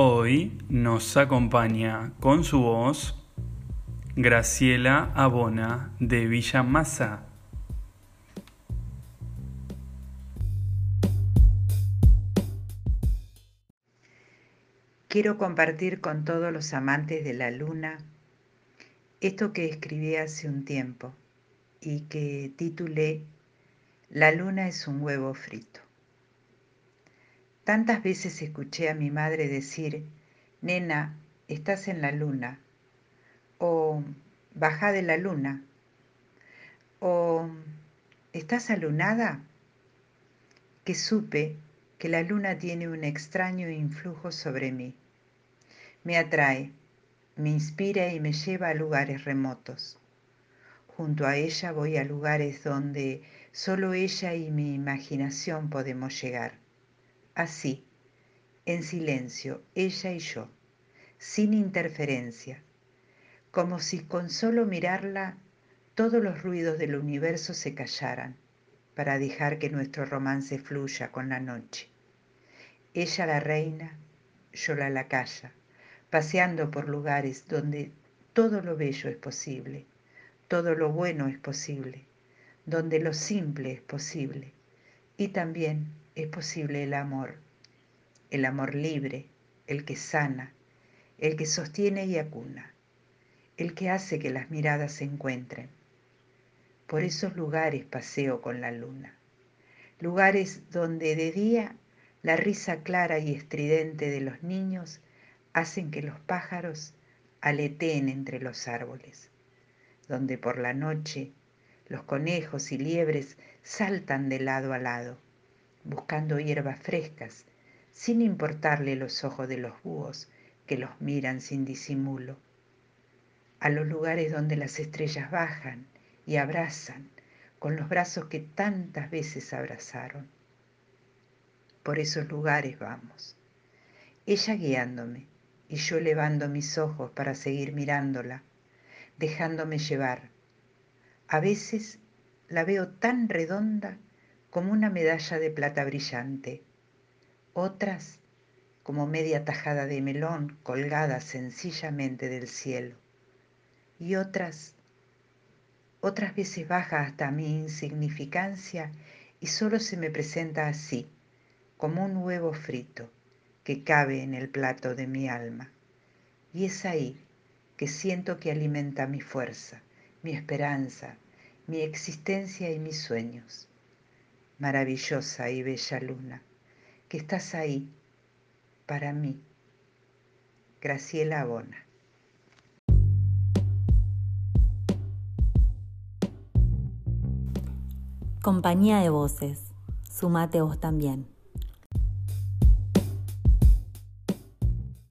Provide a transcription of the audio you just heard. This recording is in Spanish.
Hoy nos acompaña con su voz Graciela Abona de Villa Massa. Quiero compartir con todos los amantes de la luna esto que escribí hace un tiempo y que titulé La luna es un huevo frito. Tantas veces escuché a mi madre decir, nena, estás en la luna, o baja de la luna, o ¿estás alunada? Que supe que la luna tiene un extraño influjo sobre mí. Me atrae, me inspira y me lleva a lugares remotos. Junto a ella voy a lugares donde solo ella y mi imaginación podemos llegar así, en silencio, ella y yo, sin interferencia, como si con solo mirarla todos los ruidos del universo se callaran para dejar que nuestro romance fluya con la noche. Ella la reina, yo la lacaya, paseando por lugares donde todo lo bello es posible, todo lo bueno es posible, donde lo simple es posible y también es posible el amor, el amor libre, el que sana, el que sostiene y acuna, el que hace que las miradas se encuentren. Por esos lugares paseo con la luna, lugares donde de día la risa clara y estridente de los niños hacen que los pájaros aleteen entre los árboles, donde por la noche los conejos y liebres saltan de lado a lado buscando hierbas frescas, sin importarle los ojos de los búhos que los miran sin disimulo, a los lugares donde las estrellas bajan y abrazan con los brazos que tantas veces abrazaron. Por esos lugares vamos, ella guiándome y yo elevando mis ojos para seguir mirándola, dejándome llevar. A veces la veo tan redonda como una medalla de plata brillante, otras como media tajada de melón colgada sencillamente del cielo, y otras, otras veces baja hasta mi insignificancia y solo se me presenta así, como un huevo frito que cabe en el plato de mi alma. Y es ahí que siento que alimenta mi fuerza, mi esperanza, mi existencia y mis sueños maravillosa y bella luna, que estás ahí para mí. Graciela Abona. Compañía de voces, sumate vos también.